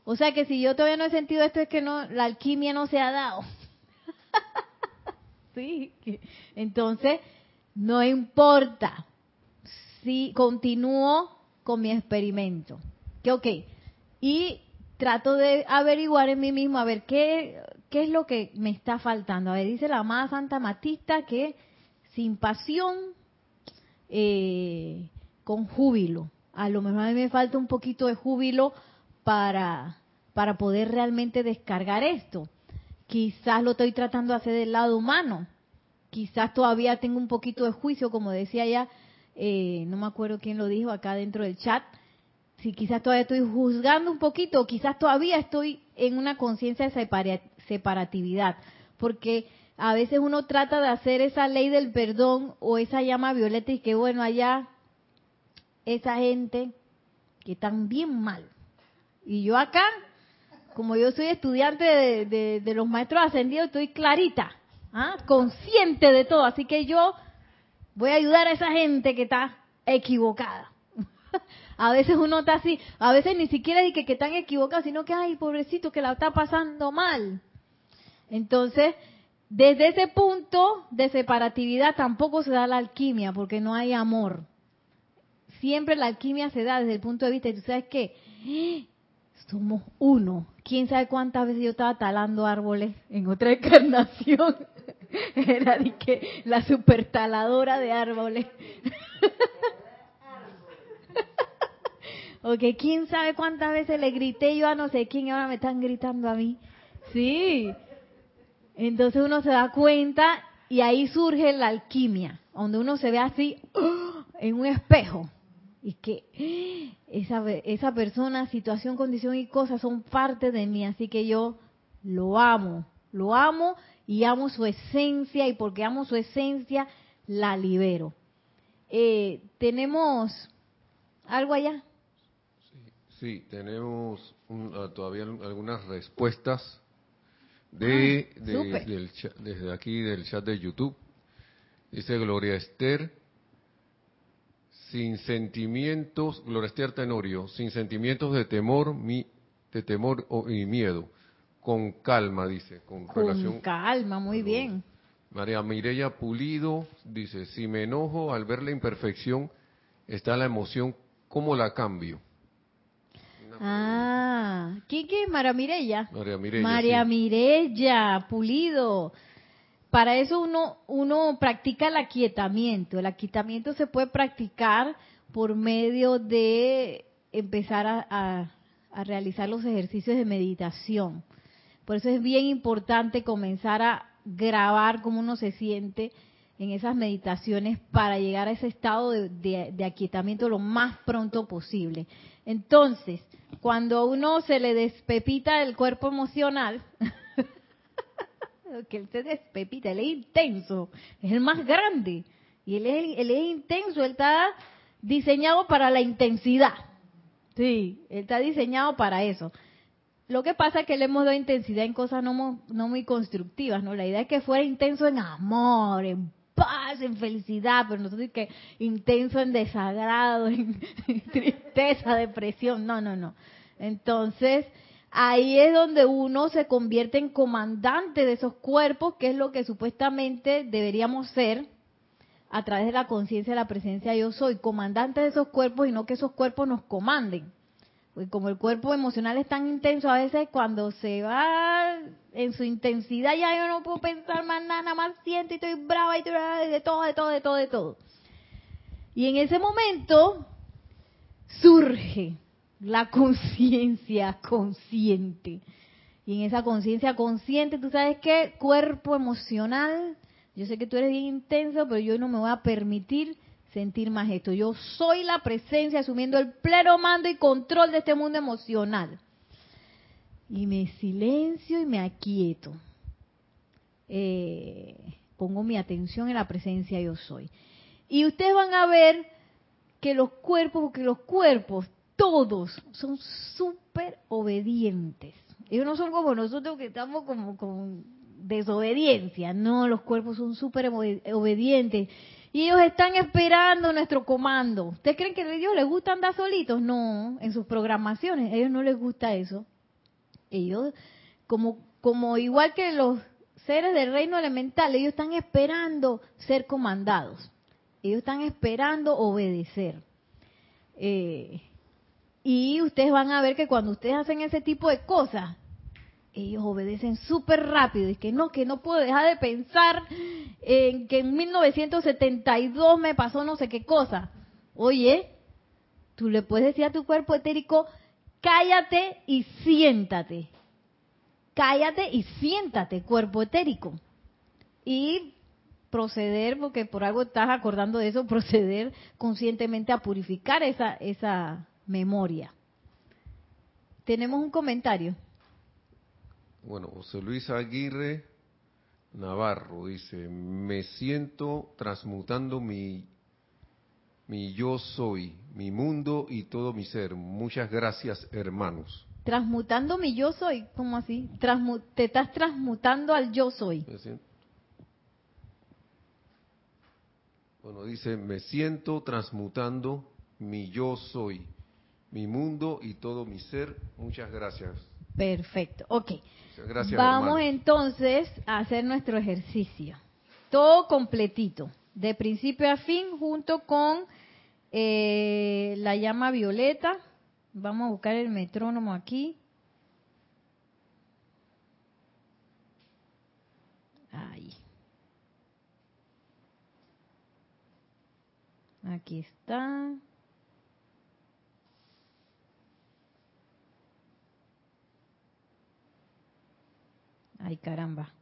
O sea que si yo todavía no he sentido esto es que no la alquimia no se ha dado. [laughs] sí, entonces no importa si continúo con mi experimento. Que ok. Y trato de averiguar en mí mismo, a ver, ¿qué, qué es lo que me está faltando? A ver, dice la amada Santa Matista que sin pasión, eh, con júbilo. A lo mejor a mí me falta un poquito de júbilo para, para poder realmente descargar esto. Quizás lo estoy tratando de hacer del lado humano quizás todavía tengo un poquito de juicio, como decía ya, eh, no me acuerdo quién lo dijo acá dentro del chat, si quizás todavía estoy juzgando un poquito, quizás todavía estoy en una conciencia de separatividad, porque a veces uno trata de hacer esa ley del perdón o esa llama violeta y que bueno, allá esa gente que están bien mal. Y yo acá, como yo soy estudiante de, los maestros ascendidos, estoy clarita, ¿ah? consciente de todo. Así que yo voy a ayudar a esa gente que está equivocada. [laughs] a veces uno está así, a veces ni siquiera dice que, que están equivocados, sino que, ay, pobrecito, que la está pasando mal. Entonces, desde ese punto de separatividad tampoco se da la alquimia, porque no hay amor. Siempre la alquimia se da desde el punto de vista, y sabes que [gasps] somos uno. ¿Quién sabe cuántas veces yo estaba talando árboles en otra [laughs] encarnación? [laughs] Era de que la supertaladora de árboles. [laughs] quién sabe cuántas veces le grité yo a no sé quién y ahora me están gritando a mí. Sí, entonces uno se da cuenta y ahí surge la alquimia, donde uno se ve así en un espejo. Y que esa, esa persona, situación, condición y cosas son parte de mí, así que yo lo amo, lo amo y amo su esencia y porque amo su esencia la libero. Eh, tenemos algo allá. Sí, tenemos ah, todavía algunas respuestas de, ah, desde aquí del chat de YouTube. Dice Gloria Esther, sin sentimientos, Gloria Esther Tenorio, sin sentimientos de temor, mi, de temor y miedo, con calma, dice, con, con calma, muy bien. María Mireya Pulido dice, si me enojo al ver la imperfección, está la emoción, ¿cómo la cambio? Ah, ¿quién qué? María Mirella. María Mirella. María Mirella, pulido. Para eso uno, uno practica el aquietamiento. El aquietamiento se puede practicar por medio de empezar a, a realizar los ejercicios de meditación. Por eso es bien importante comenzar a grabar cómo uno se siente en esas meditaciones para llegar a ese estado de, de, aquietamiento lo más pronto posible. Entonces, cuando uno se le despepita el cuerpo emocional, [laughs] que él se despepita, él es intenso, es el más grande, y él es, él es intenso, él está diseñado para la intensidad. Sí, él está diseñado para eso. Lo que pasa es que le hemos dado intensidad en cosas no, no muy constructivas, ¿no? La idea es que fuera intenso en amor, en paz, en felicidad, pero nosotros que intenso en desagrado, [laughs] en, tristeza, depresión, no, no, no. Entonces, ahí es donde uno se convierte en comandante de esos cuerpos, que es lo que supuestamente deberíamos ser a través de la conciencia de la presencia yo soy, comandante de esos cuerpos y no que esos cuerpos nos comanden. Pues como el cuerpo emocional es tan intenso, a veces cuando se va en su intensidad ya yo no puedo pensar más nada, nada más siento y estoy brava y de todo, de todo, de todo, de todo. Y en ese momento surge la conciencia consciente. Y en esa conciencia consciente, tú sabes qué, cuerpo emocional, yo sé que tú eres bien intenso, pero yo no me voy a permitir sentir más esto. Yo soy la presencia asumiendo el pleno mando y control de este mundo emocional. Y me silencio y me aquieto. Eh, pongo mi atención en la presencia yo soy. Y ustedes van a ver que los cuerpos, porque los cuerpos, todos, son súper obedientes. Ellos no son como nosotros que estamos como con desobediencia. No, los cuerpos son súper obedientes. Y ellos están esperando nuestro comando. ¿Ustedes creen que a ellos les gusta andar solitos? No, en sus programaciones, a ellos no les gusta eso. Ellos, como, como igual que los seres del reino elemental, ellos están esperando ser comandados. Ellos están esperando obedecer. Eh, y ustedes van a ver que cuando ustedes hacen ese tipo de cosas, ellos obedecen súper rápido. Y que no, que no puedo dejar de pensar en que en 1972 me pasó no sé qué cosa. Oye, tú le puedes decir a tu cuerpo etérico, cállate y siéntate. Cállate y siéntate, cuerpo etérico. Y proceder, porque por algo estás acordando de eso, [laughs] proceder conscientemente a purificar esa, esa memoria. Tenemos un comentario. Bueno, José Luis Aguirre Navarro dice, me siento transmutando mi, mi yo soy, mi mundo y todo mi ser. Muchas gracias, hermanos. Transmutando mi yo soy, ¿cómo así? te estás transmutando al yo soy. Bueno, dice, me siento transmutando mi yo soy, mi mundo y todo mi ser. Muchas gracias. Perfecto, ok. Gracias, Vamos entonces a hacer nuestro ejercicio. Todo completito, de principio a fin, junto con eh, la llama violeta. Vamos a buscar el metrónomo aquí. Ahí. Aquí está. Ay, caramba.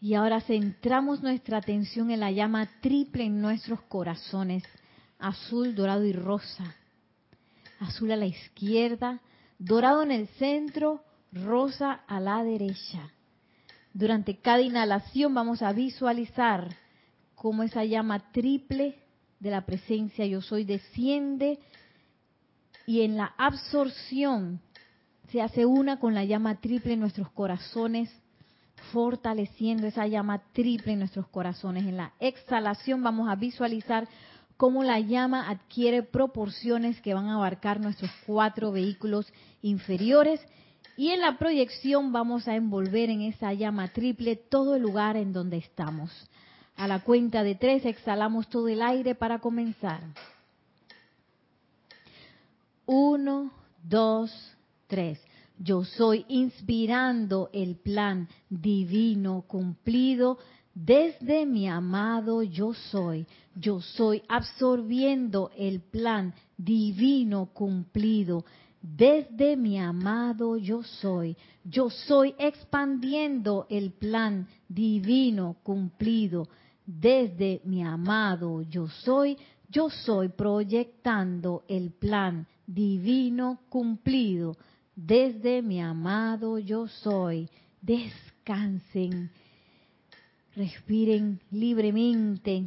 Y ahora centramos nuestra atención en la llama triple en nuestros corazones, azul, dorado y rosa. Azul a la izquierda, dorado en el centro, rosa a la derecha. Durante cada inhalación vamos a visualizar cómo esa llama triple de la presencia yo soy desciende y en la absorción se hace una con la llama triple en nuestros corazones, fortaleciendo esa llama triple en nuestros corazones. En la exhalación vamos a visualizar cómo la llama adquiere proporciones que van a abarcar nuestros cuatro vehículos inferiores y en la proyección vamos a envolver en esa llama triple todo el lugar en donde estamos. A la cuenta de tres exhalamos todo el aire para comenzar. Uno, dos, tres. Yo soy inspirando el plan divino cumplido desde mi amado yo soy. Yo soy absorbiendo el plan divino cumplido desde mi amado yo soy. Yo soy expandiendo el plan divino cumplido. Desde mi amado yo soy. Yo soy proyectando el plan divino cumplido. Desde mi amado yo soy. Descansen. Respiren libremente,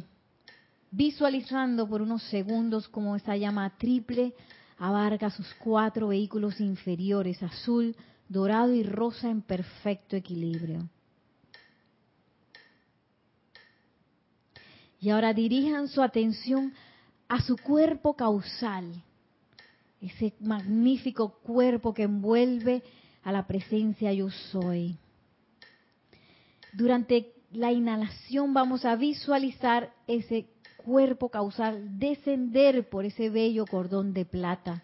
visualizando por unos segundos como esa llama triple abarca sus cuatro vehículos inferiores, azul, dorado y rosa en perfecto equilibrio. Y ahora dirijan su atención a su cuerpo causal, ese magnífico cuerpo que envuelve a la presencia yo soy. Durante la inhalación vamos a visualizar ese cuerpo causal descender por ese bello cordón de plata.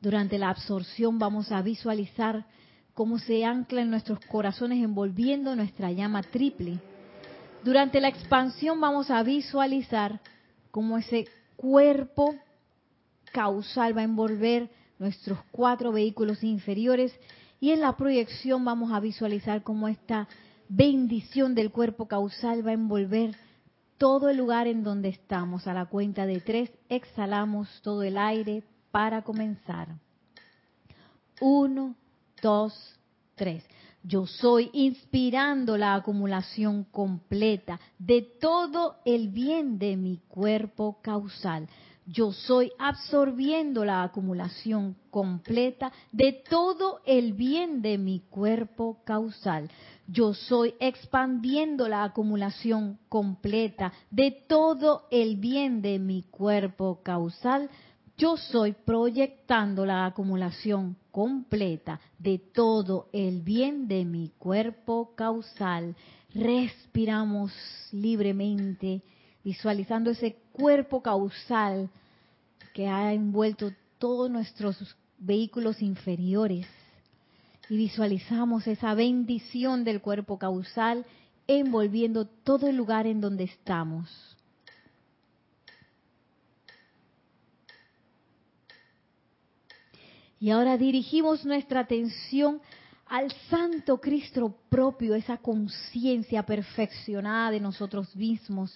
Durante la absorción vamos a visualizar cómo se ancla en nuestros corazones envolviendo nuestra llama triple. Durante la expansión vamos a visualizar cómo ese cuerpo causal va a envolver nuestros cuatro vehículos inferiores y en la proyección vamos a visualizar cómo esta bendición del cuerpo causal va a envolver todo el lugar en donde estamos. A la cuenta de tres, exhalamos todo el aire para comenzar. Uno, dos, tres. Yo soy inspirando la acumulación completa de todo el bien de mi cuerpo causal. Yo soy absorbiendo la acumulación completa de todo el bien de mi cuerpo causal. Yo soy expandiendo la acumulación completa de todo el bien de mi cuerpo causal. Yo soy proyectando la acumulación completa de todo el bien de mi cuerpo causal. Respiramos libremente, visualizando ese cuerpo causal que ha envuelto todos nuestros vehículos inferiores y visualizamos esa bendición del cuerpo causal envolviendo todo el lugar en donde estamos. Y ahora dirigimos nuestra atención al Santo Cristo propio, esa conciencia perfeccionada de nosotros mismos.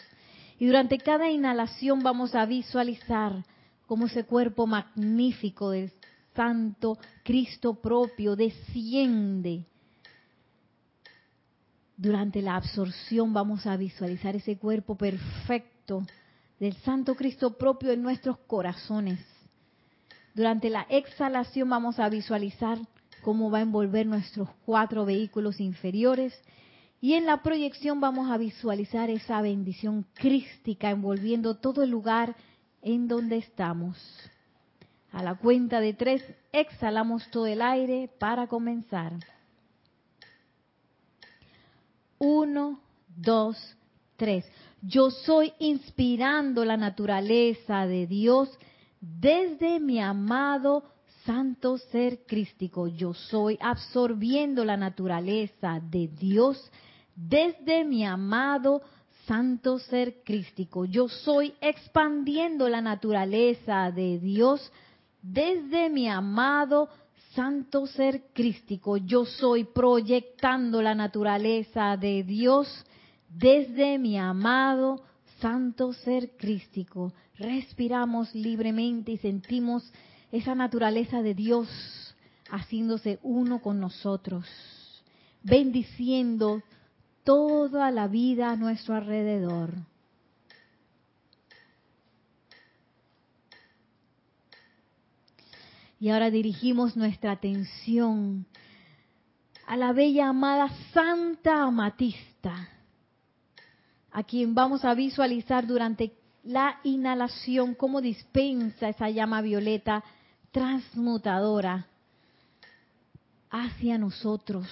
Y durante cada inhalación vamos a visualizar cómo ese cuerpo magnífico del Santo Cristo propio desciende. Durante la absorción vamos a visualizar ese cuerpo perfecto del Santo Cristo propio en nuestros corazones. Durante la exhalación vamos a visualizar cómo va a envolver nuestros cuatro vehículos inferiores y en la proyección vamos a visualizar esa bendición crística envolviendo todo el lugar en donde estamos. A la cuenta de tres, exhalamos todo el aire para comenzar. Uno, dos, tres. Yo soy inspirando la naturaleza de Dios desde mi amado santo ser crístico. Yo soy absorbiendo la naturaleza de Dios desde mi amado santo ser crístico. Yo soy expandiendo la naturaleza de Dios mi amado santo ser crístico. Yo soy proyectando la naturaleza de Dios desde mi amado santo ser crístico. Respiramos libremente y sentimos esa naturaleza de Dios haciéndose uno con nosotros, bendiciendo toda la vida a nuestro alrededor. Y ahora dirigimos nuestra atención a la bella amada Santa Amatista, a quien vamos a visualizar durante la inhalación cómo dispensa esa llama violeta transmutadora hacia nosotros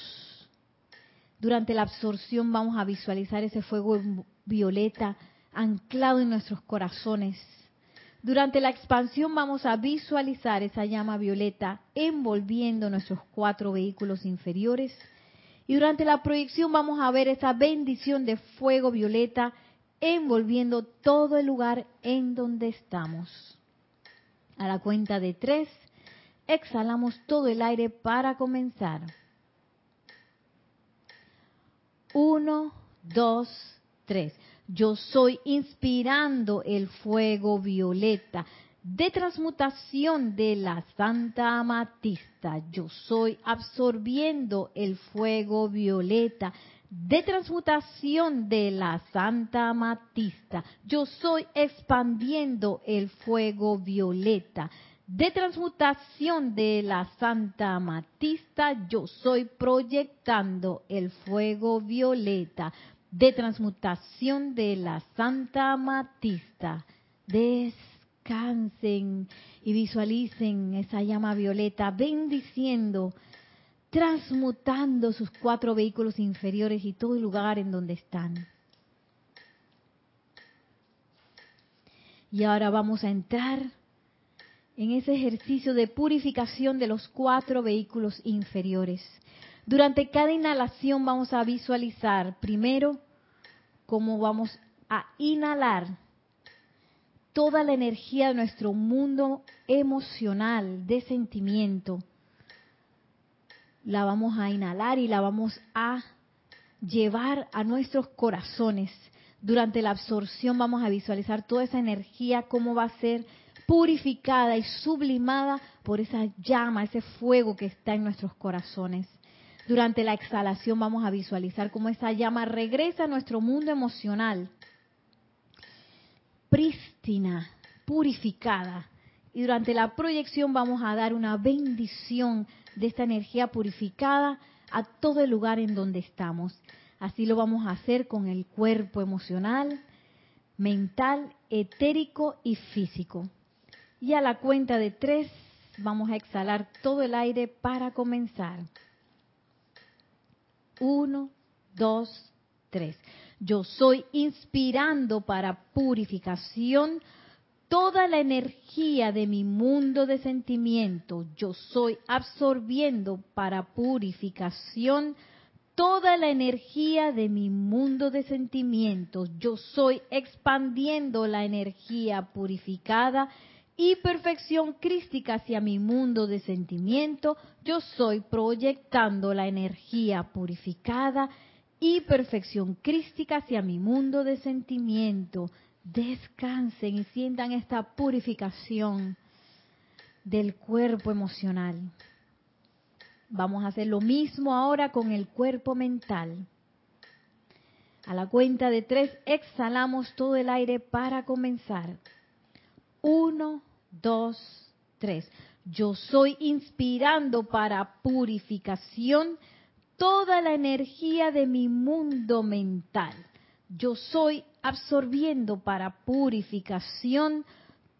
durante la absorción vamos a visualizar ese fuego violeta anclado en nuestros corazones. Durante la expansión vamos a visualizar esa llama violeta envolviendo nuestros cuatro vehículos inferiores. Y durante la proyección vamos a ver esa bendición de fuego violeta envolviendo todo el lugar en donde estamos. A la cuenta de tres, exhalamos todo el aire para comenzar. Uno, dos, tres. Yo soy inspirando el fuego violeta de transmutación de la Santa Amatista. Yo soy absorbiendo el fuego violeta de transmutación de la Santa Amatista. Yo soy expandiendo el fuego violeta de transmutación de la Santa Amatista, yo soy proyectando el fuego violeta de transmutación de la Santa Amatista. Descansen y visualicen esa llama violeta bendiciendo, transmutando sus cuatro vehículos inferiores y todo el lugar en donde están. Y ahora vamos a entrar en ese ejercicio de purificación de los cuatro vehículos inferiores. Durante cada inhalación vamos a visualizar primero cómo vamos a inhalar toda la energía de nuestro mundo emocional, de sentimiento. La vamos a inhalar y la vamos a llevar a nuestros corazones. Durante la absorción vamos a visualizar toda esa energía, cómo va a ser purificada y sublimada por esa llama, ese fuego que está en nuestros corazones. Durante la exhalación vamos a visualizar cómo esa llama regresa a nuestro mundo emocional, prístina, purificada. Y durante la proyección vamos a dar una bendición de esta energía purificada a todo el lugar en donde estamos. Así lo vamos a hacer con el cuerpo emocional, mental, etérico y físico. Y a la cuenta de tres vamos a exhalar todo el aire para comenzar. Uno, dos, tres. Yo soy inspirando para purificación toda la energía de mi mundo de sentimiento. Yo soy absorbiendo para purificación toda la energía de mi mundo de sentimientos. Yo soy expandiendo la energía purificada y perfección crística hacia mi mundo de sentimiento, yo soy proyectando la energía purificada y perfección crística hacia mi mundo de sentimiento. Descansen y sientan esta purificación del cuerpo emocional. Vamos a hacer lo mismo ahora con el cuerpo mental. A la cuenta de tres exhalamos todo el aire para comenzar. Uno, dos, tres. Yo soy inspirando para purificación toda la energía de mi mundo mental. Yo soy absorbiendo para purificación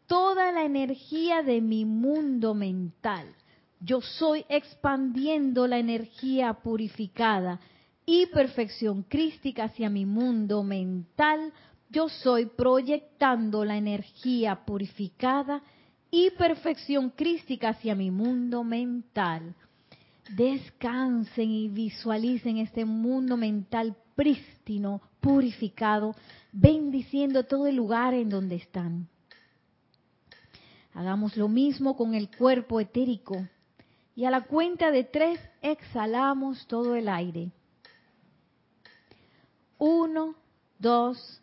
toda la energía de mi mundo mental. Yo soy expandiendo la energía purificada y perfección crística hacia mi mundo mental. Yo soy proyectando la energía purificada y perfección crística hacia mi mundo mental. Descansen y visualicen este mundo mental prístino, purificado, bendiciendo todo el lugar en donde están. Hagamos lo mismo con el cuerpo etérico. Y a la cuenta de tres exhalamos todo el aire. Uno, dos,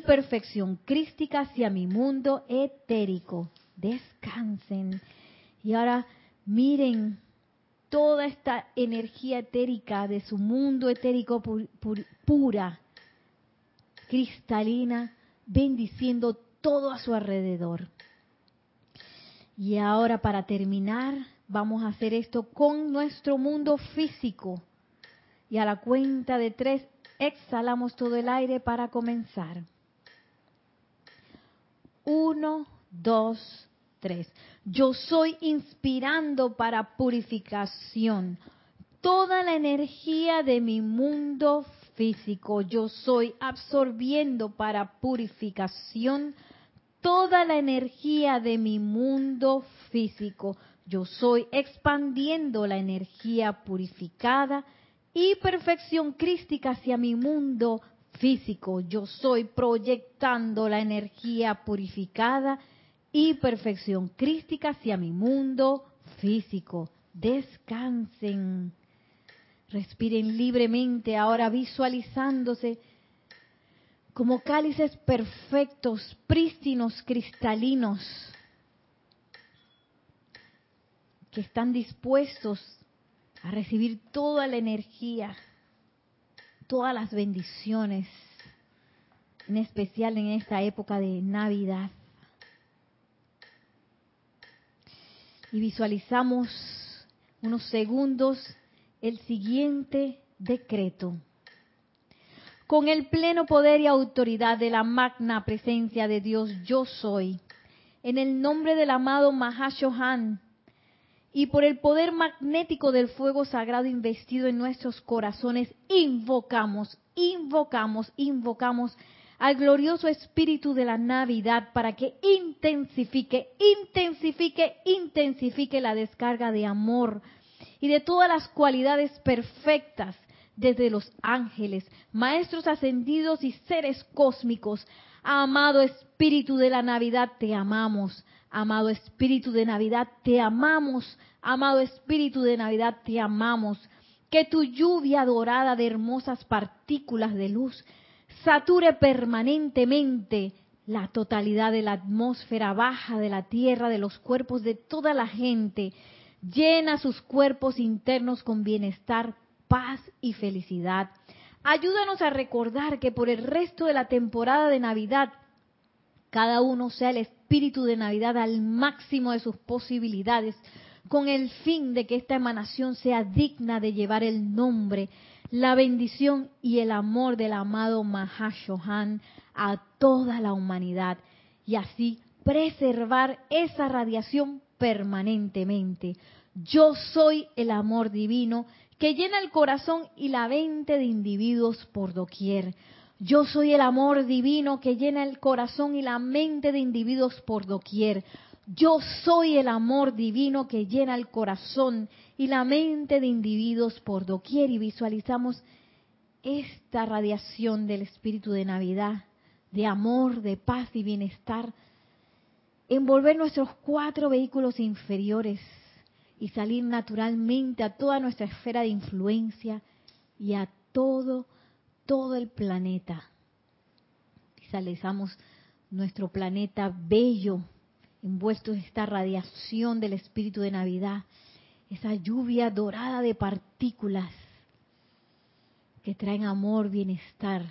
perfección crística hacia mi mundo etérico. Descansen. Y ahora miren toda esta energía etérica de su mundo etérico pura, cristalina, bendiciendo todo a su alrededor. Y ahora para terminar, Vamos a hacer esto con nuestro mundo físico. Y a la cuenta de tres, exhalamos todo el aire para comenzar. Uno, dos, tres. Yo soy inspirando para purificación toda la energía de mi mundo físico. Yo soy absorbiendo para purificación toda la energía de mi mundo físico. Yo soy expandiendo la energía purificada y perfección crística hacia mi mundo físico. Yo soy proyectando la energía purificada y perfección crística hacia mi mundo físico. Descansen. Respiren libremente ahora visualizándose como cálices perfectos, prístinos, cristalinos que están dispuestos a recibir toda la energía, todas las bendiciones, en especial en esta época de Navidad. Y visualizamos unos segundos el siguiente decreto. Con el pleno poder y autoridad de la magna presencia de Dios, yo soy. En el nombre del amado Mahashohan, y por el poder magnético del fuego sagrado investido en nuestros corazones, invocamos, invocamos, invocamos al glorioso espíritu de la Navidad para que intensifique, intensifique, intensifique la descarga de amor y de todas las cualidades perfectas desde los ángeles, maestros ascendidos y seres cósmicos. Amado espíritu de la Navidad, te amamos. Amado Espíritu de Navidad, te amamos. Amado Espíritu de Navidad, te amamos. Que tu lluvia dorada de hermosas partículas de luz sature permanentemente la totalidad de la atmósfera baja de la tierra, de los cuerpos de toda la gente. Llena sus cuerpos internos con bienestar, paz y felicidad. Ayúdanos a recordar que por el resto de la temporada de Navidad cada uno sea el espíritu de Navidad al máximo de sus posibilidades, con el fin de que esta emanación sea digna de llevar el nombre, la bendición y el amor del amado Mahashohan a toda la humanidad y así preservar esa radiación permanentemente. Yo soy el amor divino que llena el corazón y la mente de individuos por doquier. Yo soy el amor divino que llena el corazón y la mente de individuos por doquier. Yo soy el amor divino que llena el corazón y la mente de individuos por doquier y visualizamos esta radiación del espíritu de Navidad, de amor, de paz y bienestar, envolver nuestros cuatro vehículos inferiores y salir naturalmente a toda nuestra esfera de influencia y a todo, todo el planeta. Visualizamos nuestro planeta bello, envuelto en esta radiación del espíritu de Navidad, esa lluvia dorada de partículas que traen amor, bienestar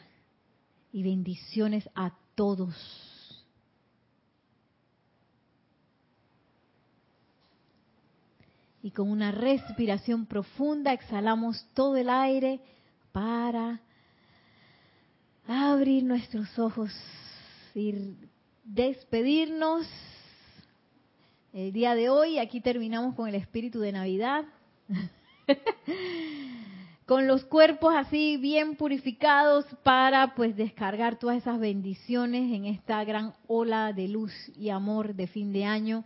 y bendiciones a todos. Y con una respiración profunda exhalamos todo el aire para abrir nuestros ojos y despedirnos el día de hoy. Aquí terminamos con el espíritu de Navidad. [laughs] con los cuerpos así bien purificados para pues descargar todas esas bendiciones en esta gran ola de luz y amor de fin de año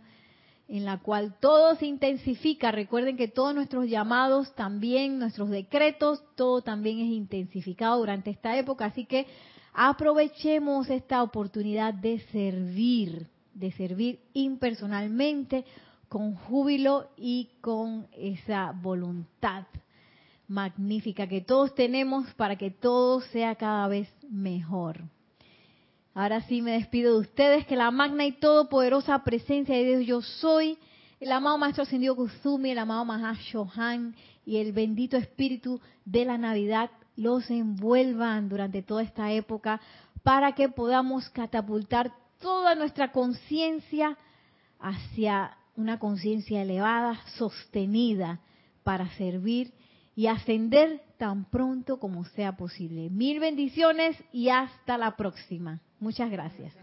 en la cual todo se intensifica. Recuerden que todos nuestros llamados también, nuestros decretos, todo también es intensificado durante esta época, así que aprovechemos esta oportunidad de servir de servir impersonalmente, con júbilo y con esa voluntad magnífica que todos tenemos para que todo sea cada vez mejor. Ahora sí me despido de ustedes, que la magna y todopoderosa presencia de Dios yo soy, el amado Maestro Ascendido Kuzumi, el amado Mahashohan y el bendito Espíritu de la Navidad los envuelvan durante toda esta época para que podamos catapultar toda nuestra conciencia hacia una conciencia elevada, sostenida, para servir y ascender tan pronto como sea posible. Mil bendiciones y hasta la próxima. Muchas gracias.